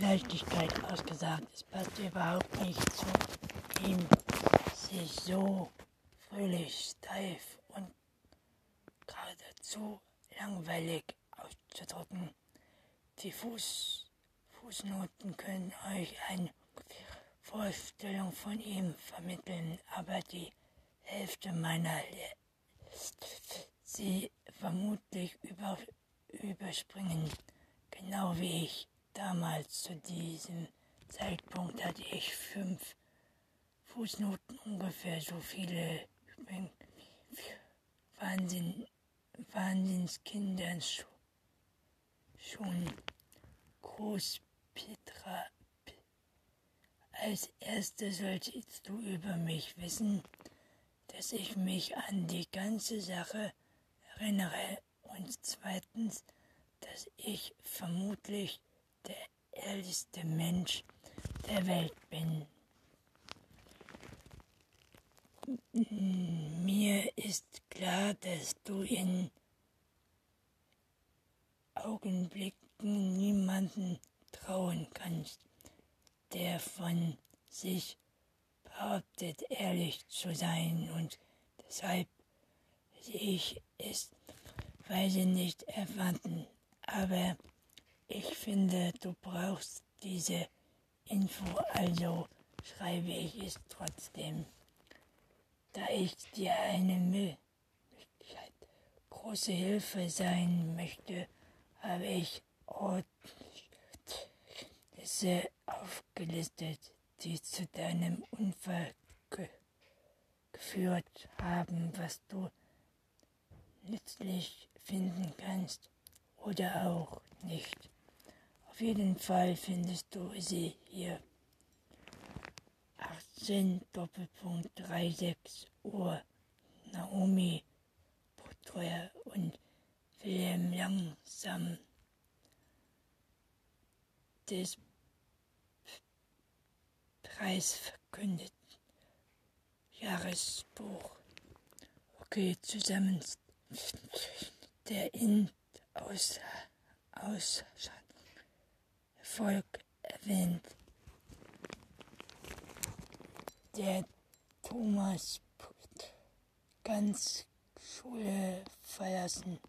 Leichtigkeit ausgesagt. Es passt überhaupt nicht zu ihm, sich so fröhlich, steif und geradezu langweilig auszudrücken. Die Fuß, Fußnoten können euch eine Vorstellung von ihm vermitteln, aber die Hälfte meiner sie vermutlich über, überspringen, genau wie ich. Damals zu diesem Zeitpunkt hatte ich fünf Fußnoten, ungefähr so viele Wahnsinn, Wahnsinnskindern schon groß Petra. Als erstes solltest du über mich wissen, dass ich mich an die ganze Sache erinnere und zweitens, dass ich vermutlich der ehrlichste Mensch der Welt bin. Mir ist klar, dass du in Augenblicken niemanden trauen kannst, der von sich behauptet, ehrlich zu sein und deshalb sehe ich es, weil sie nicht erwarten. Aber ich finde, du brauchst diese Info, also schreibe ich es trotzdem. Da ich dir eine Möglichkeit große Hilfe sein möchte, habe ich Ortnisse aufgelistet, die zu deinem Unfall ge geführt haben, was du nützlich finden kannst oder auch nicht. Auf jeden Fall findest du sie hier. 18 Doppelpunkt 36 Uhr. Naomi Potreuer und Wilhelm Langsam des preisverkündeten Jahresbuch. Okay, zusammen der in aus, aus Volk erwähnt. Der Thomas ganz Schule verlassen.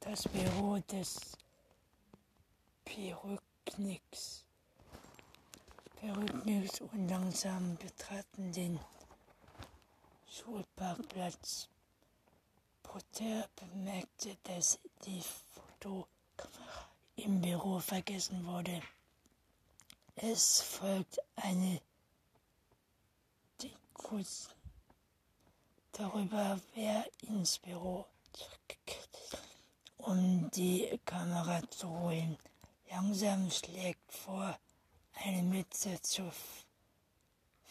Das Büro des Perücknicks. Perücknicks und langsam betraten den Schulparkplatz. Potter bemerkte, dass die Fotokamera im Büro vergessen wurde. Es folgt eine Diskussion darüber, wer ins Büro zurückkehrt, um die Kamera zu holen. Langsam schlägt vor, eine Mütze zu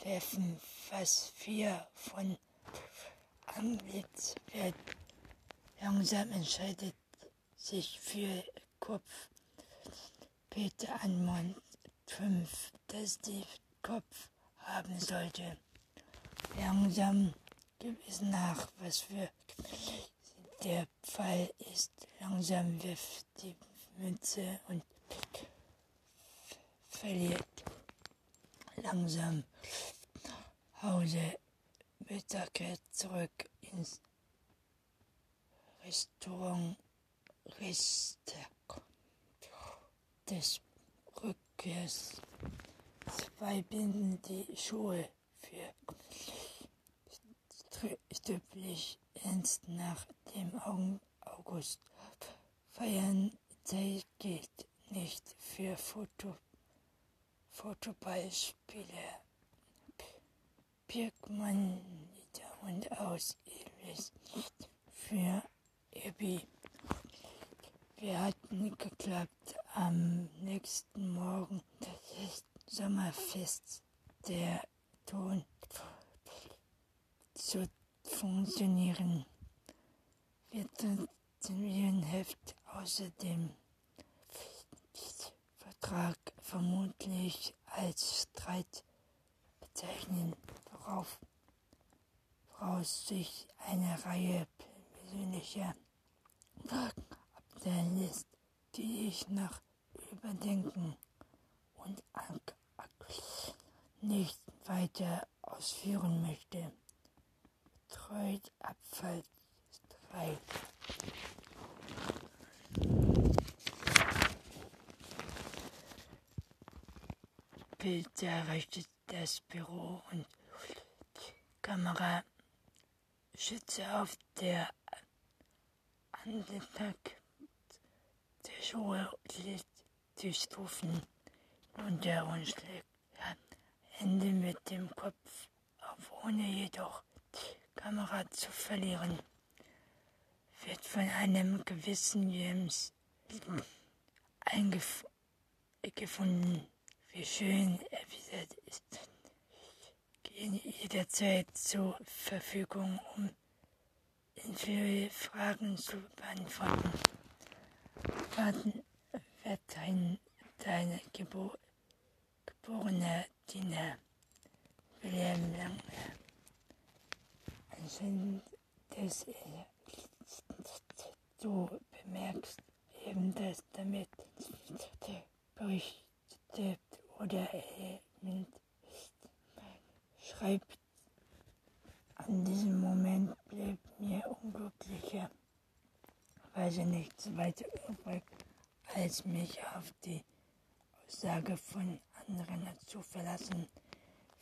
werfen, was vier von Anblitz wird. Langsam entscheidet sich für Kopf Peter Anmond 5, dass die Kopf haben sollte. Langsam gibt es nach, was für der Fall ist. Langsam wirft die Münze und verliert langsam Hause Mittag zurück ins Restaurant Ristek des Rückkehrs. Zwei binden die Schuhe für stüblich ernst nach dem August. Feiern Zeit geht nicht für Foto, Fotoballspiele. Birkmann und aus Elvis für Abby. Wir hatten geklappt am nächsten Morgen das Sommerfest der Ton zu funktionieren. Wir Heft außerdem Vertrag vermutlich als Streit bezeichnen, worauf, woraus sich eine Reihe persönlicher Fragen abstellen lässt, die ich nach Überdenken und nicht weiter ausführen möchte. Treut Abfallstreit. Bild errichtet das Büro und Kamera schütze auf der Antrag der Schuhe die Stufen runter und schlägt Hände mit dem Kopf auf, ohne jedoch die Kamera zu verlieren. Wird von einem gewissen James eingefunden, wie schön erwidert ist stehen jederzeit zur Verfügung, um viele Fragen zu beantworten. Warten wird dein, dein Gebo geborener Diener William Lange anscheinend, dass er, du bemerkst eben, dass damit berichtet oder er mit schreibt, an diesem Moment blieb mir unglücklicherweise nichts weiter übrig, als mich auf die Aussage von anderen zu verlassen,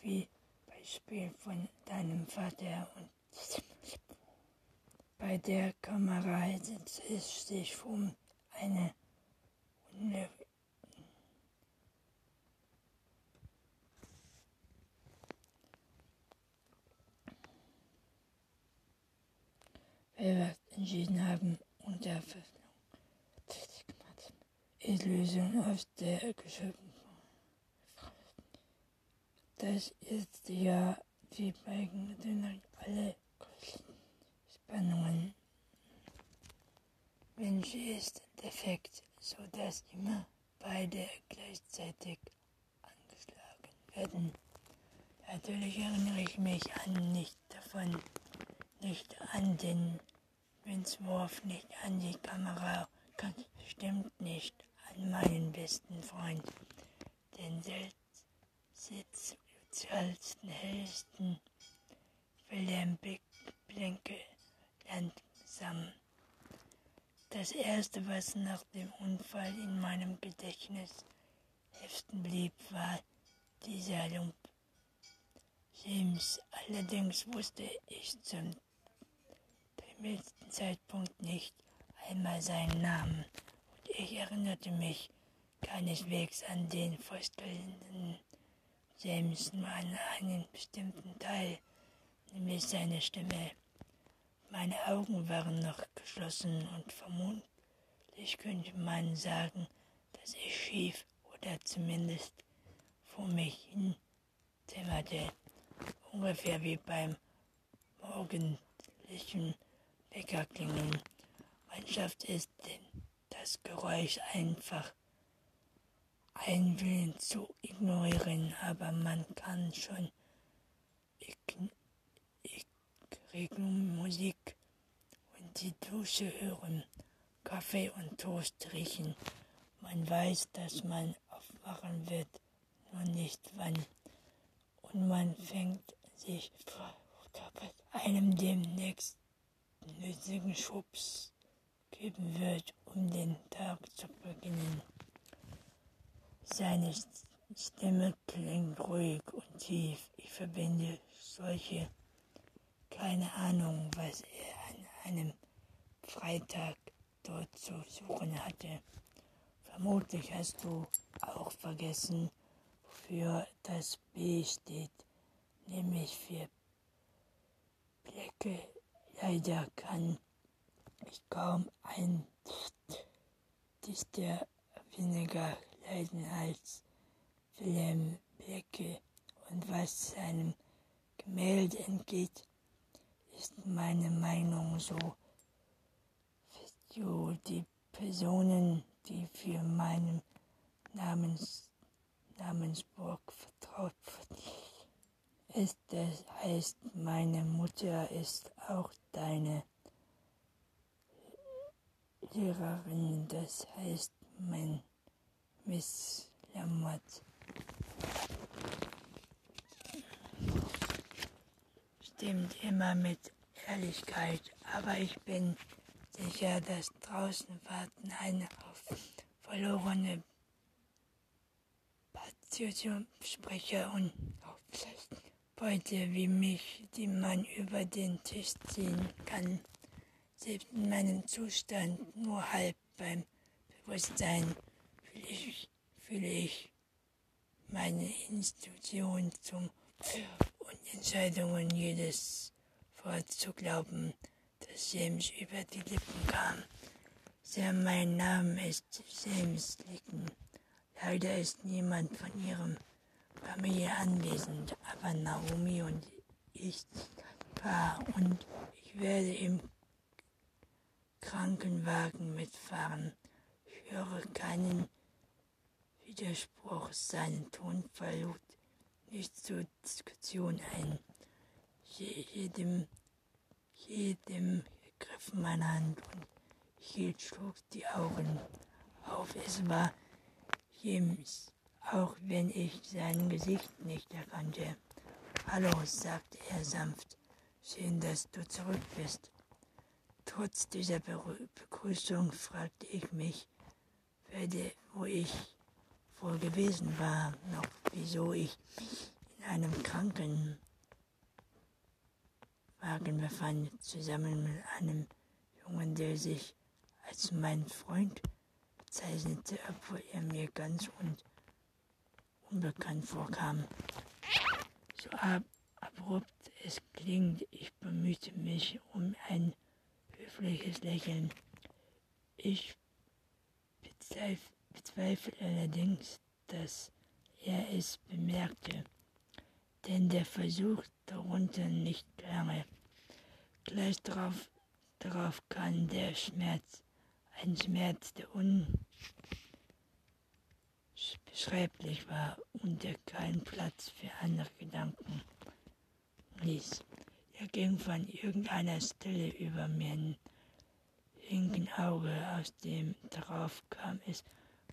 wie Beispiel von deinem Vater und bei der Kamera handelt es sich um eine wir entschieden haben, unter Lösung aus der Geschöpfen. Das ist ja wie bei alle Spannungen. Mensch ist defekt, sodass immer beide gleichzeitig angeschlagen werden. Natürlich erinnere ich mich an nicht davon, nicht an den Münzwurf, nicht an die Kamera, ganz bestimmt nicht an meinen besten Freund, den Sitz sozialsten, hellsten Wilhelm Blinke langsam. Das erste, was nach dem Unfall in meinem Gedächtnis heften blieb, war dieser Lump. James, allerdings wusste ich zum gewissen Zeitpunkt nicht einmal seinen Namen und ich erinnerte mich keineswegs an den vorstellenden James nur an einen bestimmten Teil, nämlich seine Stimme. Meine Augen waren noch geschlossen und vermutlich könnte man sagen, dass ich schief oder zumindest vor mich hin zimmerte, ungefähr wie beim morgendlichen Weckerklingeln. Mannschaft ist denn das Geräusch einfach einwillen zu ignorieren, aber man kann schon Musik und die Dusche hören, Kaffee und Toast riechen. Man weiß, dass man aufwachen wird, nur nicht wann. Und man fängt sich vor einem demnächst nötigen Schubs geben wird, um den Tag zu beginnen. Seine Stimme klingt ruhig und tief. Ich verbinde solche, keine Ahnung, was er an einem Freitag dort zu suchen hatte. Vermutlich hast du auch vergessen, wofür das B steht, nämlich für Blecke Leider kann ich kaum ein Dichter weniger leiden als Wilhelm Blecke und was seinem Gemälde entgeht, ist meine Meinung so. So die Personen, die für meinen Namens, Namensburg vertraut ist, das heißt, meine Mutter ist auch deine Lehrerin, das heißt, mein Miss klammert. Stimmt immer mit Ehrlichkeit, aber ich bin sicher, dass draußen warten eine auf verlorene Patriotensprecher und Beute wie mich, die man über den Tisch ziehen kann, selbst in meinem Zustand nur halb beim Bewusstsein fühle ich, fühle ich meine Institution zum und Entscheidungen jedes Wort zu glauben, das James über die Lippen kam. Sehr mein Name ist James Licken. Leider ist niemand von ihrem Familie anwesend, aber Naomi und ich war und ich werde im Krankenwagen mitfahren. Ich höre keinen Widerspruch. Sein Tonfall lud nicht zur Diskussion ein. Jedem, jedem griff meine Hand und hielt schlug die Augen auf. Es war James, auch wenn ich sein Gesicht nicht erkannte. Hallo, sagte er sanft. Schön, dass du zurück bist. Trotz dieser Begrüßung fragte ich mich, werde, wo ich wohl gewesen war, noch wieso ich in einem Krankenwagen befand, zusammen mit einem Jungen, der sich als mein Freund bezeichnete, obwohl er mir ganz und unbekannt vorkam. So ab abrupt es klingt, ich bemühte mich um ein höfliches Lächeln. Ich bezweifle bezweifle allerdings, dass er es bemerkte, denn der Versuch darunter nicht lange. Gleich darauf, darauf kann der Schmerz, ein Schmerz, der unbeschreiblich war und der keinen Platz für andere Gedanken ließ. Er ging von irgendeiner Stelle über mir linken Auge, aus dem darauf kam es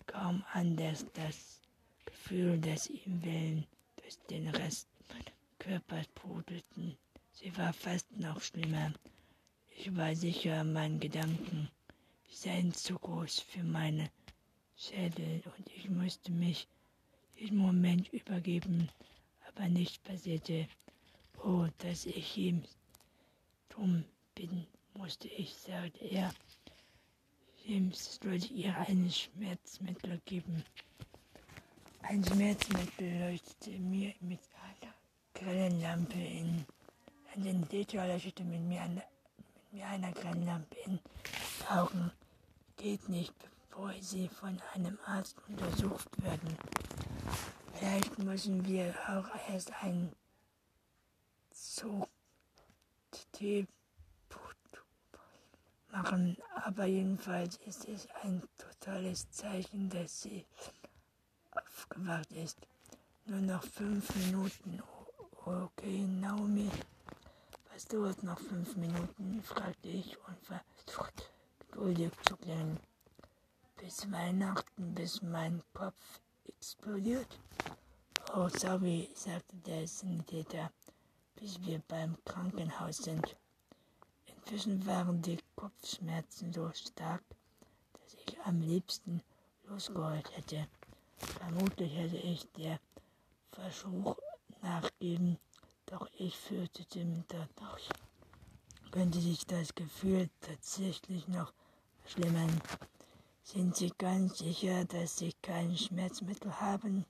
kaum anders das Gefühl, dass ihm Wellen durch den Rest meines Körpers brodelten. Sie war fast noch schlimmer. Ich war sicher, meine Gedanken seien zu groß für meine Schädel und ich musste mich jeden Moment übergeben, aber nichts passierte. Oh, dass ich ihm dumm bin, musste ich, sagte er. James sollte ihr ein Schmerzmittel geben. Ein Schmerzmittel leuchtete mir mit einer grellen Lampe in. Ein Sanitäter leuchtete mit mir, eine, mit mir einer grellen Lampe in Augen. Geht nicht, bevor sie von einem Arzt untersucht werden. Vielleicht müssen wir auch erst ein Zug machen, aber jedenfalls ist es ein totales Zeichen, dass sie aufgewacht ist. Nur noch fünf Minuten. Okay, Naomi. Was dauert noch fünf Minuten? fragte ich und versuchte geduldig zu klingen. Bis Weihnachten, bis mein Kopf explodiert. Oh, sorry, sagte der Sanitäter, bis wir beim Krankenhaus sind. Inzwischen waren die Kopfschmerzen so stark, dass ich am liebsten losgeheult hätte. Vermutlich hätte ich der Versuch nachgeben, doch ich fürchtete dadurch, könnte sich das Gefühl tatsächlich noch verschlimmern. Sind Sie ganz sicher, dass Sie kein Schmerzmittel haben?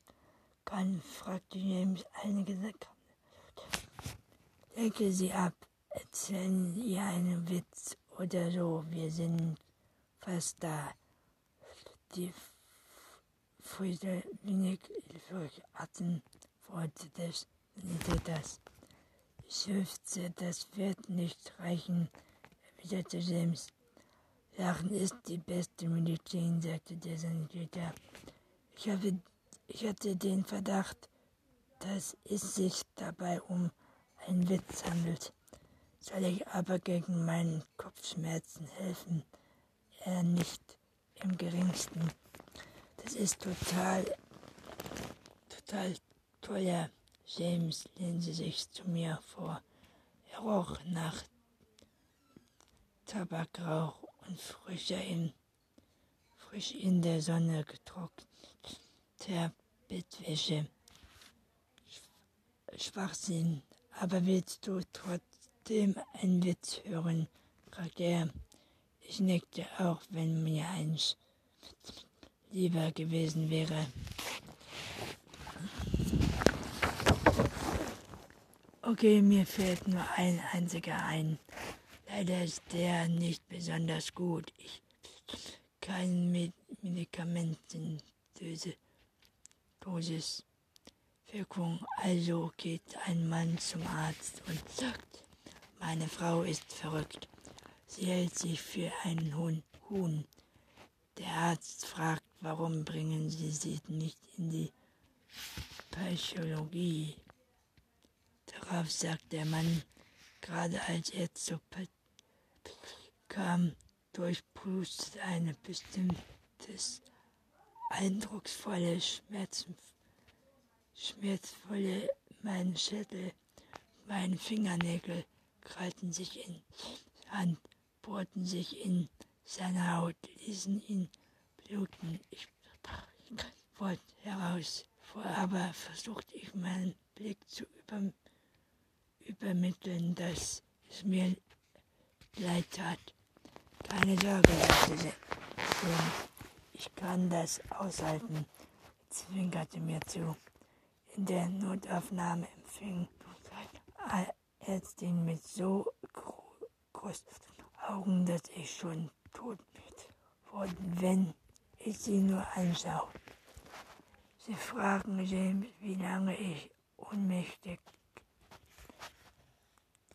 Kann, fragte James einige Sekunden. Decke sie ab, erzählen ihr einen Witz oder so. Wir sind fast da. Die Friede wenig durch Atemworte des das. Ich seufzte, das wird nicht reichen, erwiderte James. Lachen ist die beste Medizin, sagte der Sanitäter. Ich, habe, ich hatte den Verdacht, dass es sich dabei um einen Witz handelt soll ich aber gegen meinen Kopfschmerzen helfen. Er nicht im geringsten. Das ist total total toller James lehnte sich zu mir vor. Er roch nach Tabakrauch und frischer in, frisch in der Sonne getrockneter Bettwäsche. Schwachsinn, aber willst du trotzdem einen Witz hören? fragte er. Ich nickte auch, wenn mir eins lieber gewesen wäre. Okay, mir fällt nur ein einziger ein. Leider ist der nicht besonders gut. Ich kann mit Medikamentendosis Wirkung. Also geht ein Mann zum Arzt und sagt, meine Frau ist verrückt. Sie hält sich für einen Huhn. Der Arzt fragt, warum bringen Sie sie nicht in die Psychologie? Darauf sagt der Mann, gerade als er zu kam, durchbrust eine bestimmtes eindrucksvolle, schmerzvolle mein Schädel, meine Fingernägel krallten sich in Hand, bohrten sich in seine Haut, ließen ihn bluten. Ich sprach kein Wort heraus, aber versuchte ich meinen Blick zu übermitteln übermitteln, dass es mir leid tat. Keine Sorge. Ich kann das aushalten, zwinkerte mir zu. In der Notaufnahme empfing Ärztin mit so großen Augen, dass ich schon tot wurde, wenn ich sie nur anschaue. Sie fragen James, wie lange ich ohnmächtig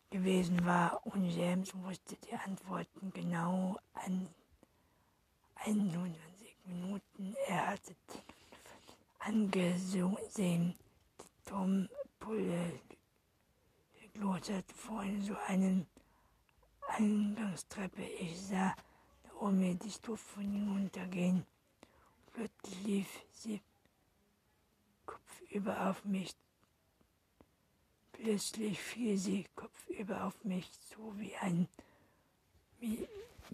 gewesen war und James wusste die Antworten genau an 21 Minuten. Er hatte angesehen, die Tom Pulle glotzte vorhin so einen Eingangstreppe. Ich sah Naomi die Stufen hinuntergehen. Plötzlich lief sie kopfüber auf mich Plötzlich fiel sie kopfüber auf mich zu wie ein Mi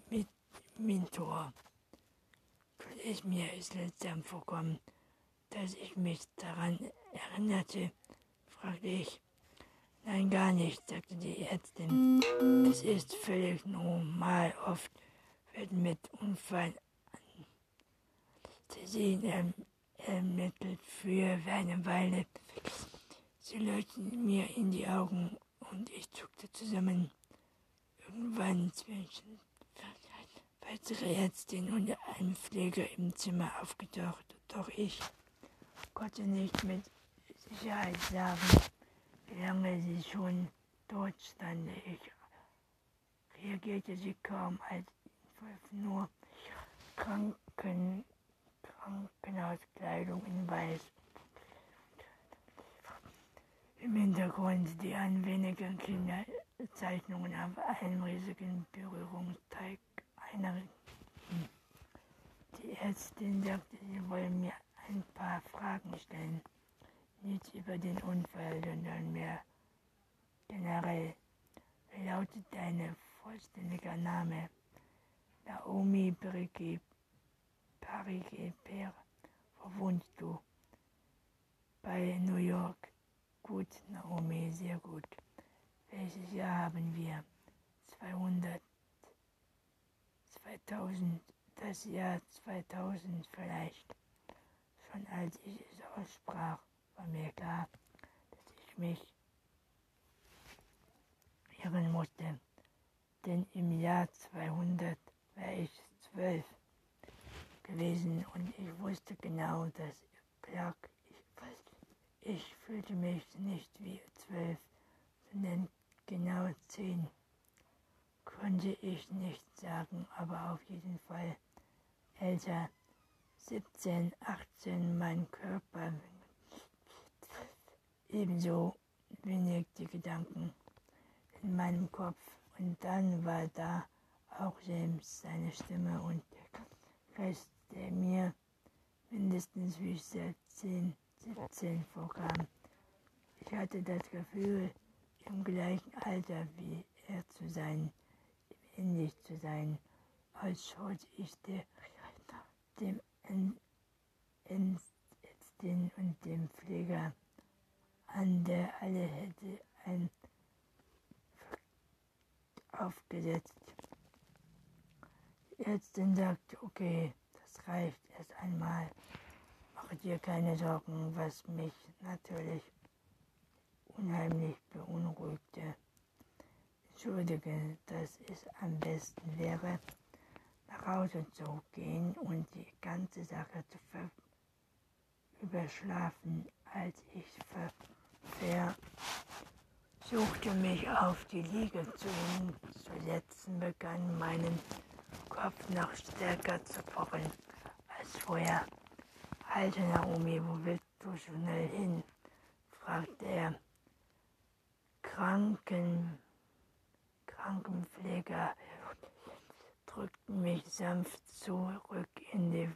Mi Mentor. Ist mir ist seltsam vorkommen, dass ich mich daran erinnerte, fragte ich. Nein, gar nicht, sagte die Ärztin. Es ist völlig normal. Oft werden mit Unfall Anästhesien ermittelt für eine Weile Sie leuchteten mir in die Augen und ich zuckte zusammen. Irgendwann zwischen weitere Ärztin und ein Pfleger im Zimmer aufgetaucht, doch ich konnte nicht mit Sicherheit sagen, lange sie schon dort stand. Ich reagierte sie kaum, als nur Kranken, Krankenhauskleidung in Weiß im Hintergrund die an wenigen Kinderzeichnungen auf einem riesigen Berührungsteig einer. Die Ärztin sagte, sie wolle mir ein paar Fragen stellen. Nicht über den Unfall, sondern mehr generell. Wie lautet dein vollständiger Name? Naomi Brigitte Parigi-Per. Wo wohnst du? Bei New York. Gut, Naomi, sehr gut. Welches Jahr haben wir? 200, 2000, das Jahr 2000 vielleicht. Schon als ich es aussprach, war mir klar, dass ich mich irren musste. Denn im Jahr 200 war ich zwölf gewesen und ich wusste genau, dass Clark ich fühlte mich nicht wie zwölf, sondern genau zehn. Konnte ich nicht sagen, aber auf jeden Fall älter. 17, 18, mein Körper ebenso wenig die Gedanken in meinem Kopf. Und dann war da auch James, seine Stimme und der Geist, der mir mindestens wie 17, 17 14 vorkam. Ich hatte das Gefühl, im gleichen Alter wie er zu sein, ähnlich zu sein, als schaute ich der, dem Ärztin und dem Pfleger an, der alle hätte ein aufgesetzt. Die Ärztin sagte, okay, das reicht erst einmal. Mache dir keine Sorgen, was mich natürlich unheimlich beunruhigte. Entschuldige, dass es am besten wäre, nach Hause zu gehen und die ganze Sache zu überschlafen, als ich versuchte, mich auf die Liege zu hinzusetzen, begann meinen Kopf noch stärker zu pochen als vorher. Alte Naomi, wo willst du schnell hin? fragte er. Kranken, Krankenpfleger drückten mich sanft zurück in die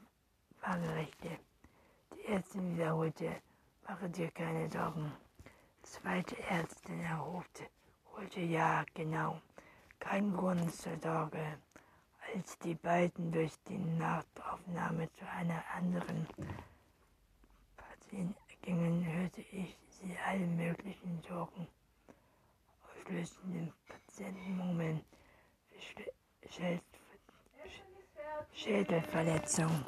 Waagerechte. Die Ärztin wiederholte, mache dir keine Sorgen. Zweite Ärztin erholte, holte ja, genau, kein Grund zur Sorge. Als die beiden durch die Nachtaufnahme zu einer anderen Patientin gingen, hörte ich sie alle möglichen Sorgen auslösenden Patientenmurmeln, Schädelverletzung.